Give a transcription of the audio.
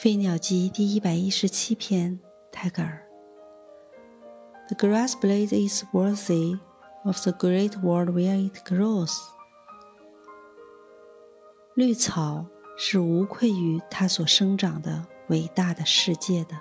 飞鸟集第一百一十七篇泰戈尔 the grass blade is worthy of the great world where it grows 绿草是无愧于它所生长的伟大的世界的